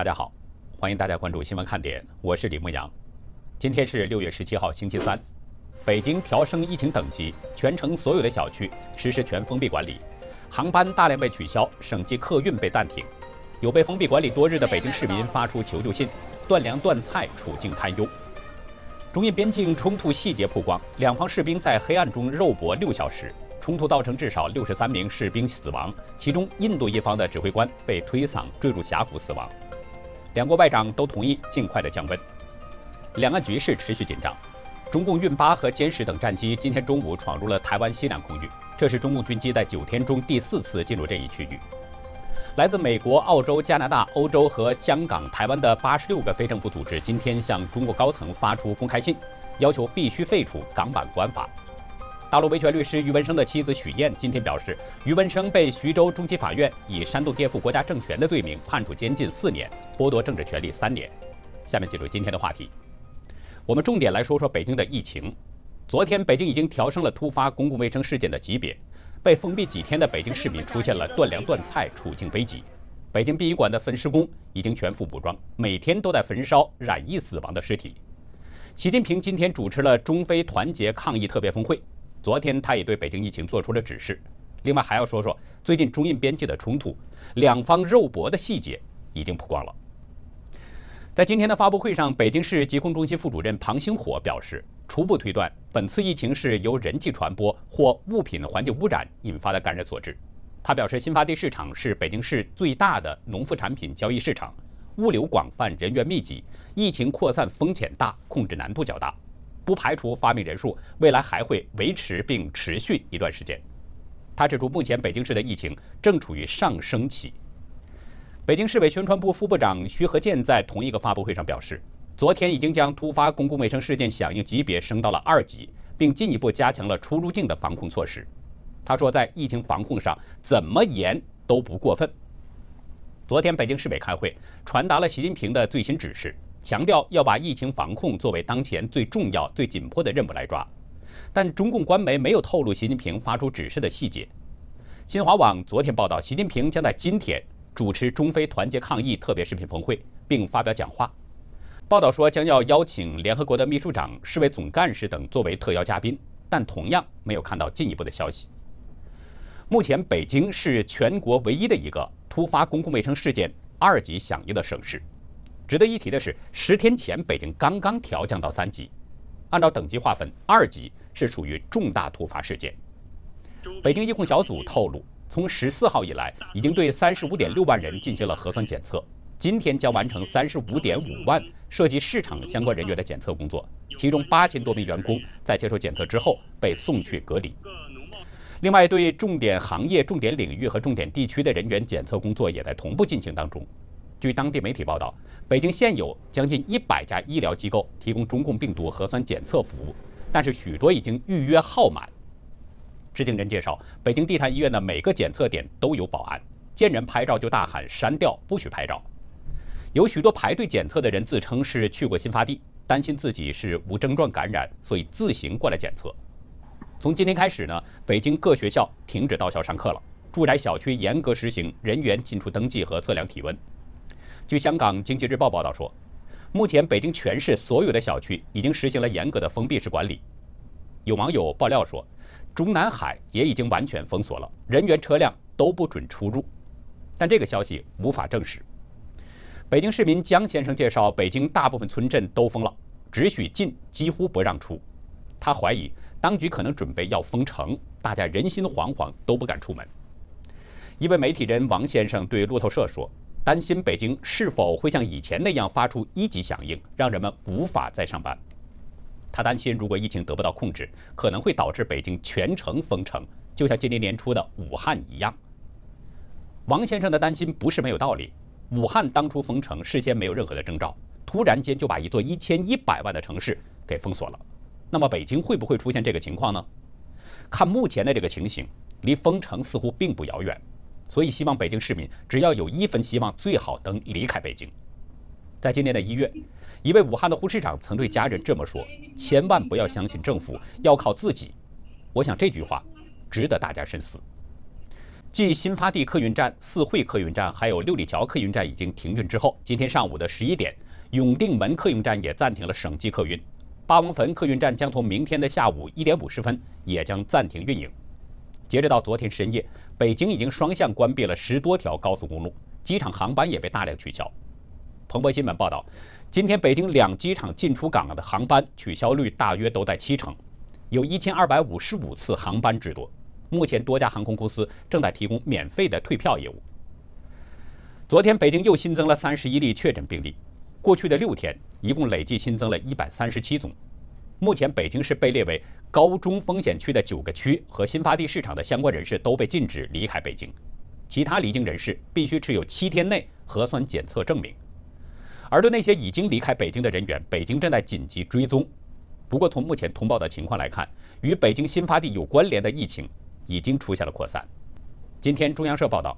大家好，欢迎大家关注新闻看点，我是李牧阳。今天是六月十七号，星期三。北京调升疫情等级，全城所有的小区实施全封闭管理，航班大量被取消，省际客运被暂停。有被封闭管理多日的北京市民发出求救信，断粮断菜，处境堪忧。中印边境冲突细节曝光，两方士兵在黑暗中肉搏六小时，冲突造成至少六十三名士兵死亡，其中印度一方的指挥官被推搡坠入峡谷死亡。两国外长都同意尽快的降温，两岸局势持续紧张。中共运八和歼十等战机今天中午闯入了台湾西南空域，这是中共军机在九天中第四次进入这一区域。来自美国、澳洲、加拿大、欧洲和香港、台湾的八十六个非政府组织今天向中国高层发出公开信，要求必须废除《港版国安法》。大陆维权律师于文生的妻子许燕今天表示，于文生被徐州中级法院以煽动颠覆国家政权的罪名判处监禁四年，剥夺政治权利三年。下面进入今天的话题，我们重点来说说北京的疫情。昨天，北京已经调升了突发公共卫生事件的级别。被封闭几天的北京市民出现了断粮断菜，处境危急。北京殡仪馆的焚尸工已经全副武装，每天都在焚烧染疫死亡的尸体。习近平今天主持了中非团结抗疫特别峰会，昨天他也对北京疫情做出了指示。另外还要说说最近中印边境的冲突，两方肉搏的细节已经曝光了。在今天的发布会上，北京市疾控中心副主任庞星火表示。初步推断，本次疫情是由人际传播或物品环境污染引发的感染所致。他表示，新发地市场是北京市最大的农副产品交易市场，物流广泛，人员密集，疫情扩散风险大，控制难度较大，不排除发病人数未来还会维持并持续一段时间。他指出，目前北京市的疫情正处于上升期。北京市委宣传部副部长徐和建在同一个发布会上表示。昨天已经将突发公共卫生事件响应级别升到了二级，并进一步加强了出入境的防控措施。他说，在疫情防控上怎么严都不过分。昨天北京市委开会，传达了习近平的最新指示，强调要把疫情防控作为当前最重要、最紧迫的任务来抓。但中共官媒没有透露习近平发出指示的细节。新华网昨天报道，习近平将在今天主持中非团结抗疫特别视频峰会，并发表讲话。报道说将要邀请联合国的秘书长、世卫总干事等作为特邀嘉宾，但同样没有看到进一步的消息。目前，北京是全国唯一的一个突发公共卫生事件二级响应的省市。值得一提的是，十天前北京刚刚调降到三级，按照等级划分，二级是属于重大突发事件。北京疫控小组透露，从十四号以来，已经对三十五点六万人进行了核酸检测。今天将完成三十五点五万涉及市场相关人员的检测工作，其中八千多名员工在接受检测之后被送去隔离。另外，对重点行业、重点领域和重点地区的人员检测工作也在同步进行当中。据当地媒体报道，北京现有将近一百家医疗机构提供中共病毒核酸检测服务，但是许多已经预约号满。知情人介绍，北京地坛医院的每个检测点都有保安，见人拍照就大喊删掉，不许拍照。有许多排队检测的人自称是去过新发地，担心自己是无症状感染，所以自行过来检测。从今天开始呢，北京各学校停止到校上课了，住宅小区严格实行人员进出登记和测量体温。据香港经济日报报道说，目前北京全市所有的小区已经实行了严格的封闭式管理。有网友爆料说，中南海也已经完全封锁了，人员车辆都不准出入，但这个消息无法证实。北京市民江先生介绍，北京大部分村镇都封了，只许进，几乎不让出。他怀疑当局可能准备要封城，大家人心惶惶，都不敢出门。一位媒体人王先生对路透社说，担心北京是否会像以前那样发出一级响应，让人们无法再上班。他担心，如果疫情得不到控制，可能会导致北京全城封城，就像今年年初的武汉一样。王先生的担心不是没有道理。武汉当初封城，事先没有任何的征兆，突然间就把一座一千一百万的城市给封锁了。那么北京会不会出现这个情况呢？看目前的这个情形，离封城似乎并不遥远。所以希望北京市民只要有一分希望，最好能离开北京。在今年的一月，一位武汉的护士长曾对家人这么说：“千万不要相信政府，要靠自己。”我想这句话值得大家深思。继新发地客运站、四惠客运站还有六里桥客运站已经停运之后，今天上午的十一点，永定门客运站也暂停了省际客运，八王坟客运站将从明天的下午一点五十分也将暂停运营。截止到昨天深夜，北京已经双向关闭了十多条高速公路，机场航班也被大量取消。彭博新闻报道，今天北京两机场进出港的航班取消率大约都在七成，有一千二百五十五次航班之多。目前，多家航空公司正在提供免费的退票业务。昨天，北京又新增了三十一例确诊病例。过去的六天，一共累计新增了一百三十七宗。目前，北京市被列为高中风险区的九个区和新发地市场的相关人士都被禁止离开北京，其他离京人士必须持有七天内核酸检测证明。而对那些已经离开北京的人员，北京正在紧急追踪。不过，从目前通报的情况来看，与北京新发地有关联的疫情。已经出现了扩散。今天中央社报道，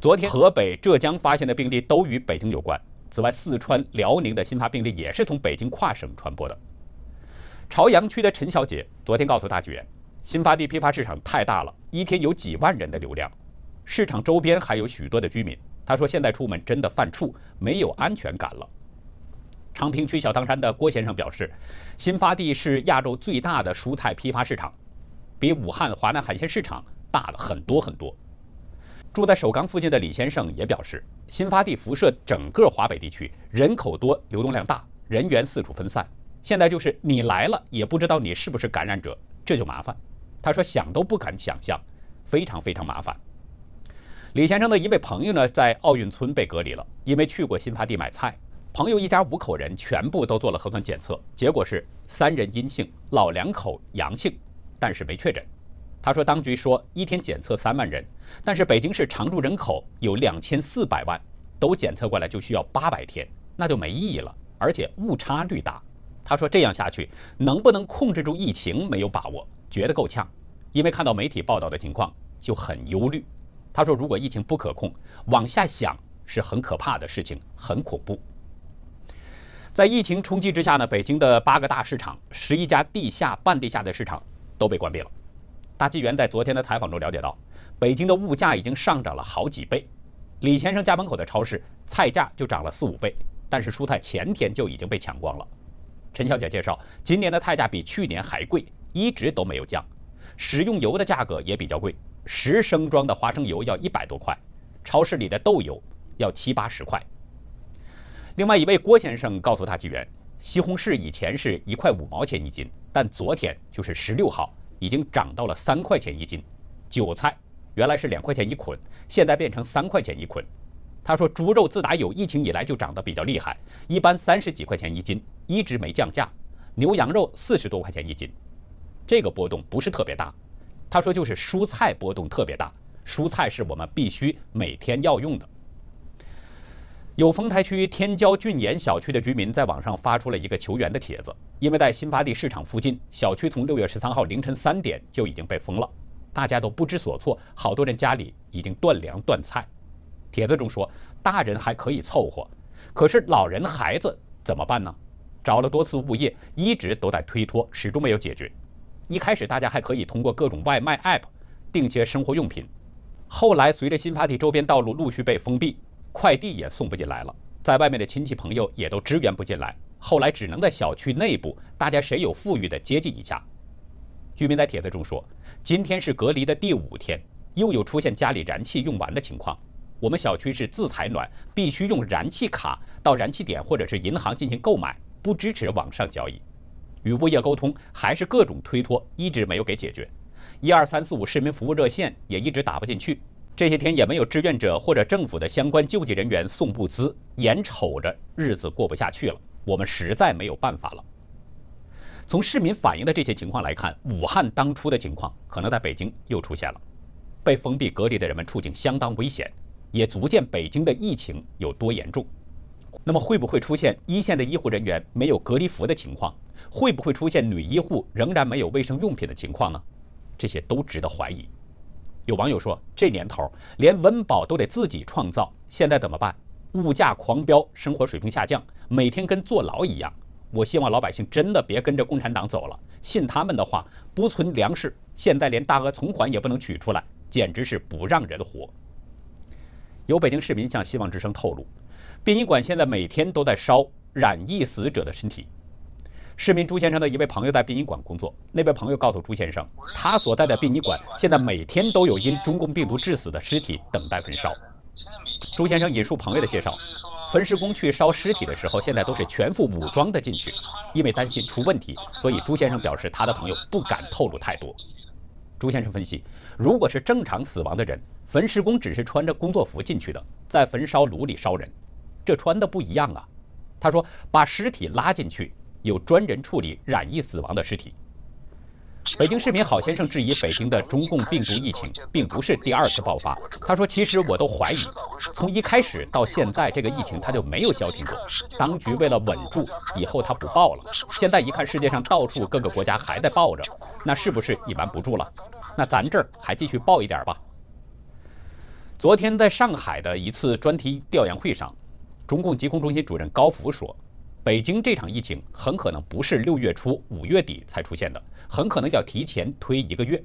昨天河北、浙江发现的病例都与北京有关。此外，四川、辽宁的新发病例也是从北京跨省传播的。朝阳区的陈小姐昨天告诉大剧院，新发地批发市场太大了，一天有几万人的流量，市场周边还有许多的居民。她说现在出门真的犯怵，没有安全感了。昌平区小汤山的郭先生表示，新发地是亚洲最大的蔬菜批发市场。比武汉华南海鲜市场大了很多很多。住在首钢附近的李先生也表示，新发地辐射整个华北地区，人口多，流动量大，人员四处分散。现在就是你来了也不知道你是不是感染者，这就麻烦。他说想都不敢想象，非常非常麻烦。李先生的一位朋友呢，在奥运村被隔离了，因为去过新发地买菜。朋友一家五口人全部都做了核酸检测，结果是三人阴性，老两口阳性。但是没确诊。他说，当局说一天检测三万人，但是北京市常住人口有两千四百万，都检测过来就需要八百天，那就没意义了，而且误差率大。他说这样下去能不能控制住疫情没有把握，觉得够呛，因为看到媒体报道的情况就很忧虑。他说，如果疫情不可控，往下想是很可怕的事情，很恐怖。在疫情冲击之下呢，北京的八个大市场，十一家地下、半地下的市场。都被关闭了。大纪元在昨天的采访中了解到，北京的物价已经上涨了好几倍。李先生家门口的超市菜价就涨了四五倍，但是蔬菜前天就已经被抢光了。陈小姐介绍，今年的菜价比去年还贵，一直都没有降。食用油的价格也比较贵，十升装的花生油要一百多块，超市里的豆油要七八十块。另外一位郭先生告诉大纪元。西红柿以前是一块五毛钱一斤，但昨天就是十六号，已经涨到了三块钱一斤。韭菜原来是两块钱一捆，现在变成三块钱一捆。他说，猪肉自打有疫情以来就涨得比较厉害，一般三十几块钱一斤，一直没降价。牛羊肉四十多块钱一斤，这个波动不是特别大。他说，就是蔬菜波动特别大，蔬菜是我们必须每天要用的。有丰台区天骄俊岩小区的居民在网上发出了一个求援的帖子，因为在新发地市场附近，小区从六月十三号凌晨三点就已经被封了，大家都不知所措，好多人家里已经断粮断菜。帖子中说，大人还可以凑合，可是老人孩子怎么办呢？找了多次物业，一直都在推脱，始终没有解决。一开始大家还可以通过各种外卖 app 订些生活用品，后来随着新发地周边道路陆续被封闭。快递也送不进来了，在外面的亲戚朋友也都支援不进来，后来只能在小区内部，大家谁有富裕的接济一下。居民在帖子中说：“今天是隔离的第五天，又有出现家里燃气用完的情况。我们小区是自采暖，必须用燃气卡到燃气点或者是银行进行购买，不支持网上交易。与物业沟通还是各种推脱，一直没有给解决。一二三四五市民服务热线也一直打不进去。”这些天也没有志愿者或者政府的相关救济人员送物资，眼瞅着日子过不下去了，我们实在没有办法了。从市民反映的这些情况来看，武汉当初的情况可能在北京又出现了，被封闭隔离的人们处境相当危险，也足见北京的疫情有多严重。那么会不会出现一线的医护人员没有隔离服的情况？会不会出现女医护仍然没有卫生用品的情况呢？这些都值得怀疑。有网友说：“这年头连温饱都得自己创造，现在怎么办？物价狂飙，生活水平下降，每天跟坐牢一样。我希望老百姓真的别跟着共产党走了，信他们的话，不存粮食，现在连大额存款也不能取出来，简直是不让人活。有北京市民向希望之声透露，殡仪馆现在每天都在烧染疫死者的身体。市民朱先生的一位朋友在殡仪馆工作，那位朋友告诉朱先生，他所在的殡仪馆现在每天都有因中共病毒致死的尸体等待焚烧。朱先生引述朋友的介绍，焚尸工去烧尸体的时候，现在都是全副武装的进去，因为担心出问题，所以朱先生表示他的朋友不敢透露太多。朱先生分析，如果是正常死亡的人，焚尸工只是穿着工作服进去的，在焚烧炉里烧人，这穿的不一样啊。他说，把尸体拉进去。有专人处理染疫死亡的尸体。北京市民郝先生质疑北京的中共病毒疫情并不是第二次爆发。他说：“其实我都怀疑，从一开始到现在，这个疫情它就没有消停过。当局为了稳住，以后他不报了。现在一看世界上到处各个国家还在报着，那是不是也瞒不住了？那咱这儿还继续报一点吧。”昨天在上海的一次专题调研会上，中共疾控中心主任高福说。北京这场疫情很可能不是六月初、五月底才出现的，很可能要提前推一个月。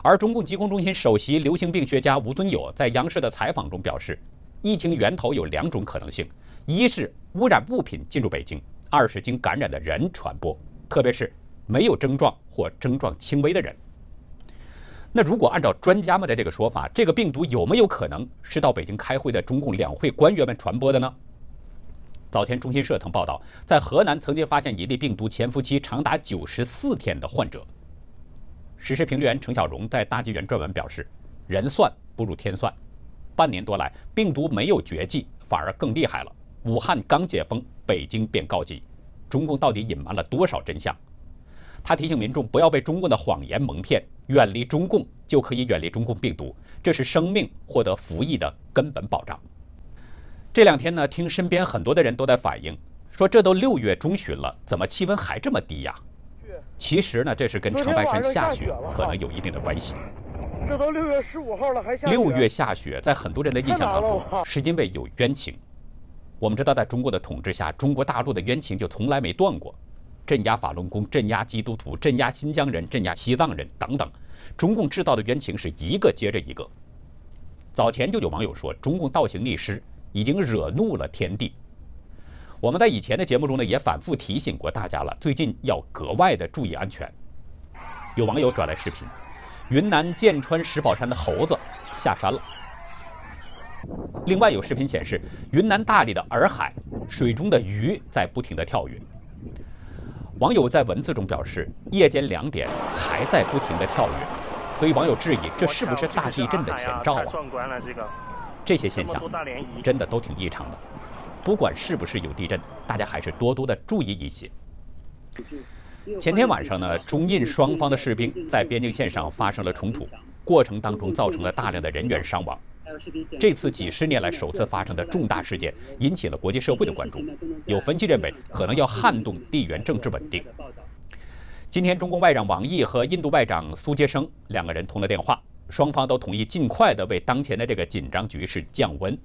而中共疾控中心首席流行病学家吴尊友在央视的采访中表示，疫情源头有两种可能性：一是污染物品进入北京；二是经感染的人传播，特别是没有症状或症状轻微的人。那如果按照专家们的这个说法，这个病毒有没有可能是到北京开会的中共两会官员们传播的呢？早前中新社曾报道，在河南曾经发现一例病毒潜伏期长达九十四天的患者。时事评论员程小荣在大纪元撰文表示：“人算不如天算，半年多来，病毒没有绝迹，反而更厉害了。武汉刚解封，北京便告急，中共到底隐瞒了多少真相？”他提醒民众不要被中共的谎言蒙骗，远离中共就可以远离中共病毒，这是生命获得服役的根本保障。这两天呢，听身边很多的人都在反映，说这都六月中旬了，怎么气温还这么低呀？其实呢，这是跟长白山下雪可能有一定的关系。这都六月十五号了，还下雪。六月下雪，在很多人的印象当中，是因为有冤情。我们知道，在中国的统治下，中国大陆的冤情就从来没断过，镇压法轮功、镇压基督徒、镇压新疆人、镇压西藏人等等，中共制造的冤情是一个接着一个。早前就有网友说，中共倒行逆施。已经惹怒了天地。我们在以前的节目中呢，也反复提醒过大家了，最近要格外的注意安全。有网友转来视频，云南剑川石宝山的猴子下山了。另外有视频显示，云南大理的洱海水中的鱼在不停的跳跃。网友在文字中表示，夜间两点还在不停的跳跃，所以网友质疑这是不是大地震的前兆啊？这些现象真的都挺异常的，不管是不是有地震，大家还是多多的注意一些。前天晚上呢，中印双方的士兵在边境线上发生了冲突，过程当中造成了大量的人员伤亡。这次几十年来首次发生的重大事件，引起了国际社会的关注。有分析认为，可能要撼动地缘政治稳定。今天，中国外长王毅和印度外长苏杰生两个人通了电话。双方都同意尽快的为当前的这个紧张局势降温。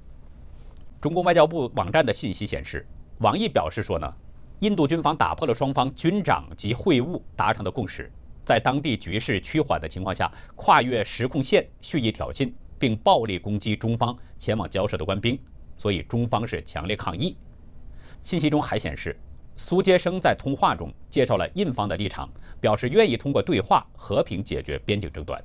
中国外交部网站的信息显示，王毅表示说呢，印度军方打破了双方军长级会晤达成的共识，在当地局势趋缓的情况下，跨越实控线蓄意挑衅，并暴力攻击中方前往交涉的官兵，所以中方是强烈抗议。信息中还显示，苏杰生在通话中介绍了印方的立场，表示愿意通过对话和平解决边境争端。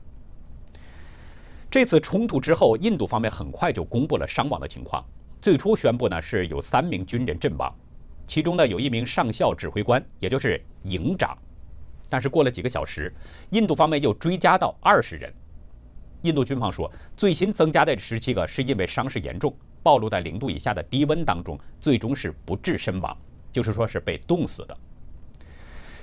这次冲突之后，印度方面很快就公布了伤亡的情况。最初宣布呢是有三名军人阵亡，其中呢有一名上校指挥官，也就是营长。但是过了几个小时，印度方面又追加到二十人。印度军方说，最新增加的十七个是因为伤势严重，暴露在零度以下的低温当中，最终是不治身亡，就是说是被冻死的。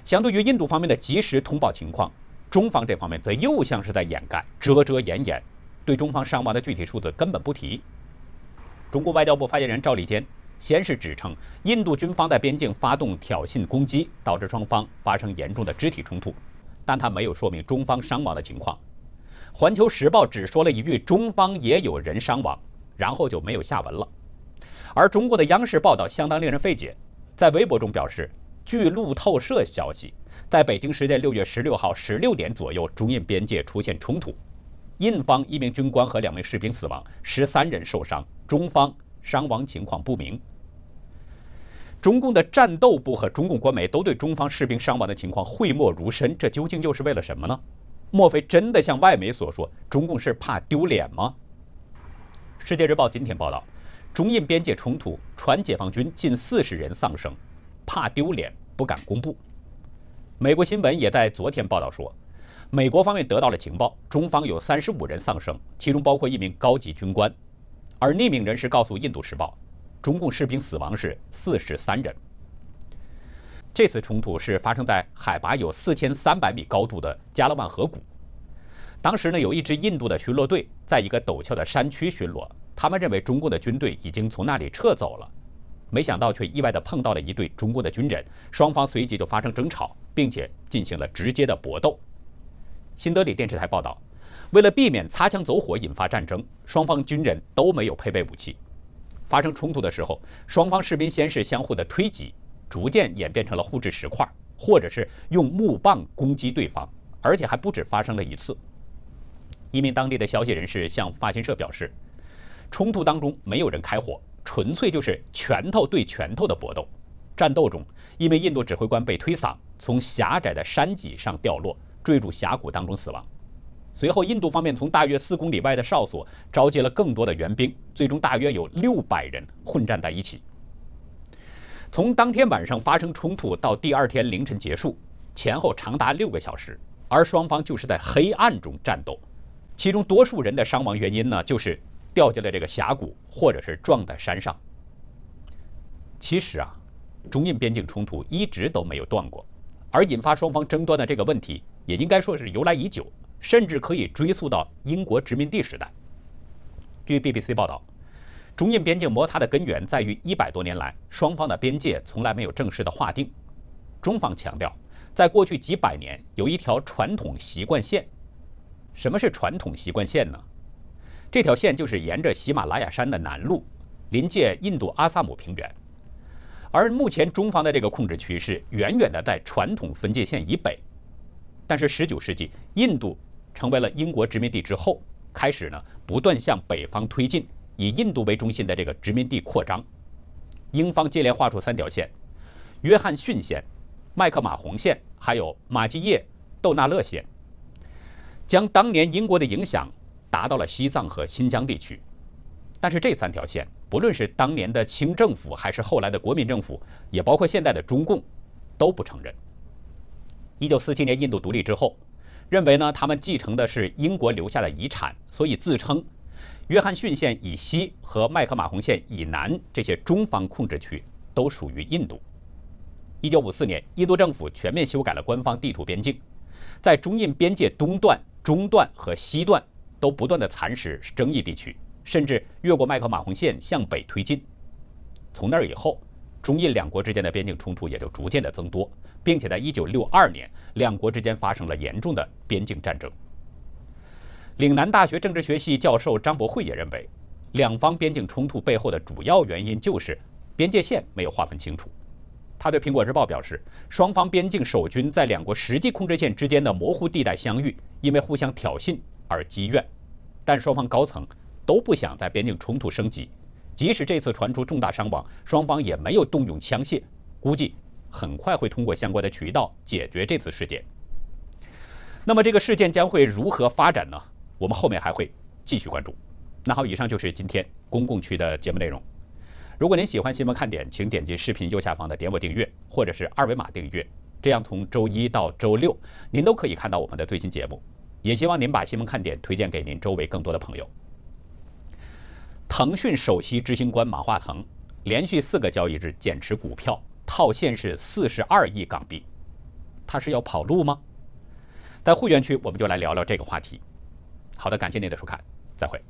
相对于印度方面的及时通报情况，中方这方面则又像是在掩盖，遮遮掩掩。对中方伤亡的具体数字根本不提。中国外交部发言人赵立坚先是指称印度军方在边境发动挑衅攻击，导致双方发生严重的肢体冲突，但他没有说明中方伤亡的情况。环球时报只说了一句中方也有人伤亡，然后就没有下文了。而中国的央视报道相当令人费解，在微博中表示，据路透社消息，在北京时间六月十六号十六点左右，中印边界出现冲突。印方一名军官和两名士兵死亡，十三人受伤，中方伤亡情况不明。中共的战斗部和中共官媒都对中方士兵伤亡的情况讳莫如深，这究竟又是为了什么呢？莫非真的像外媒所说，中共是怕丢脸吗？世界日报今天报道，中印边界冲突，传解放军近四十人丧生，怕丢脸不敢公布。美国新闻也在昨天报道说，美国方面得到了情报，中方有三十五人丧生，其中包括一名高级军官，而匿名人士告诉《印度时报》。中共士兵死亡是四十三人。这次冲突是发生在海拔有四千三百米高度的加勒万河谷。当时呢，有一支印度的巡逻队在一个陡峭的山区巡逻，他们认为中共的军队已经从那里撤走了，没想到却意外地碰到了一队中共的军人，双方随即就发生争吵，并且进行了直接的搏斗。新德里电视台报道，为了避免擦枪走火引发战争，双方军人都没有配备武器。发生冲突的时候，双方士兵先是相互的推挤，逐渐演变成了互掷石块，或者是用木棒攻击对方，而且还不止发生了一次。一名当地的消息人士向法新社表示，冲突当中没有人开火，纯粹就是拳头对拳头的搏斗。战斗中，一名印度指挥官被推搡，从狭窄的山脊上掉落，坠入峡谷当中死亡。随后，印度方面从大约四公里外的哨所召集了更多的援兵，最终大约有六百人混战在一起。从当天晚上发生冲突到第二天凌晨结束，前后长达六个小时，而双方就是在黑暗中战斗。其中多数人的伤亡原因呢，就是掉进了这个峡谷，或者是撞在山上。其实啊，中印边境冲突一直都没有断过，而引发双方争端的这个问题，也应该说是由来已久。甚至可以追溯到英国殖民地时代。据 BBC 报道，中印边境摩擦的根源在于一百多年来双方的边界从来没有正式的划定。中方强调，在过去几百年有一条传统习惯线。什么是传统习惯线呢？这条线就是沿着喜马拉雅山的南麓，临界印度阿萨姆平原。而目前中方的这个控制区是远远的在传统分界线以北。但是十九世纪，印度。成为了英国殖民地之后，开始呢不断向北方推进，以印度为中心的这个殖民地扩张。英方接连画出三条线：约翰逊线、麦克马洪线，还有马基耶窦纳勒线，将当年英国的影响达到了西藏和新疆地区。但是这三条线，不论是当年的清政府，还是后来的国民政府，也包括现在的中共，都不承认。1947年印度独立之后。认为呢，他们继承的是英国留下的遗产，所以自称约翰逊线以西和麦克马洪线以南这些中方控制区都属于印度。一九五四年，印度政府全面修改了官方地图边境，在中印边界东段、中段和西段都不断的蚕食争议地区，甚至越过麦克马洪线向北推进。从那以后，中印两国之间的边境冲突也就逐渐的增多。并且在1962年，两国之间发生了严重的边境战争。岭南大学政治学系教授张博慧也认为，两方边境冲突背后的主要原因就是边界线没有划分清楚。他对《苹果日报》表示，双方边境守军在两国实际控制线之间的模糊地带相遇，因为互相挑衅而积怨，但双方高层都不想在边境冲突升级，即使这次传出重大伤亡，双方也没有动用枪械，估计。很快会通过相关的渠道解决这次事件。那么这个事件将会如何发展呢？我们后面还会继续关注。那好，以上就是今天公共区的节目内容。如果您喜欢新闻看点，请点击视频右下方的点我订阅，或者是二维码订阅，这样从周一到周六您都可以看到我们的最新节目。也希望您把新闻看点推荐给您周围更多的朋友。腾讯首席执行官马化腾连续四个交易日减持股票。套现是四十二亿港币，他是要跑路吗？在会员区，我们就来聊聊这个话题。好的，感谢您的收看，再会。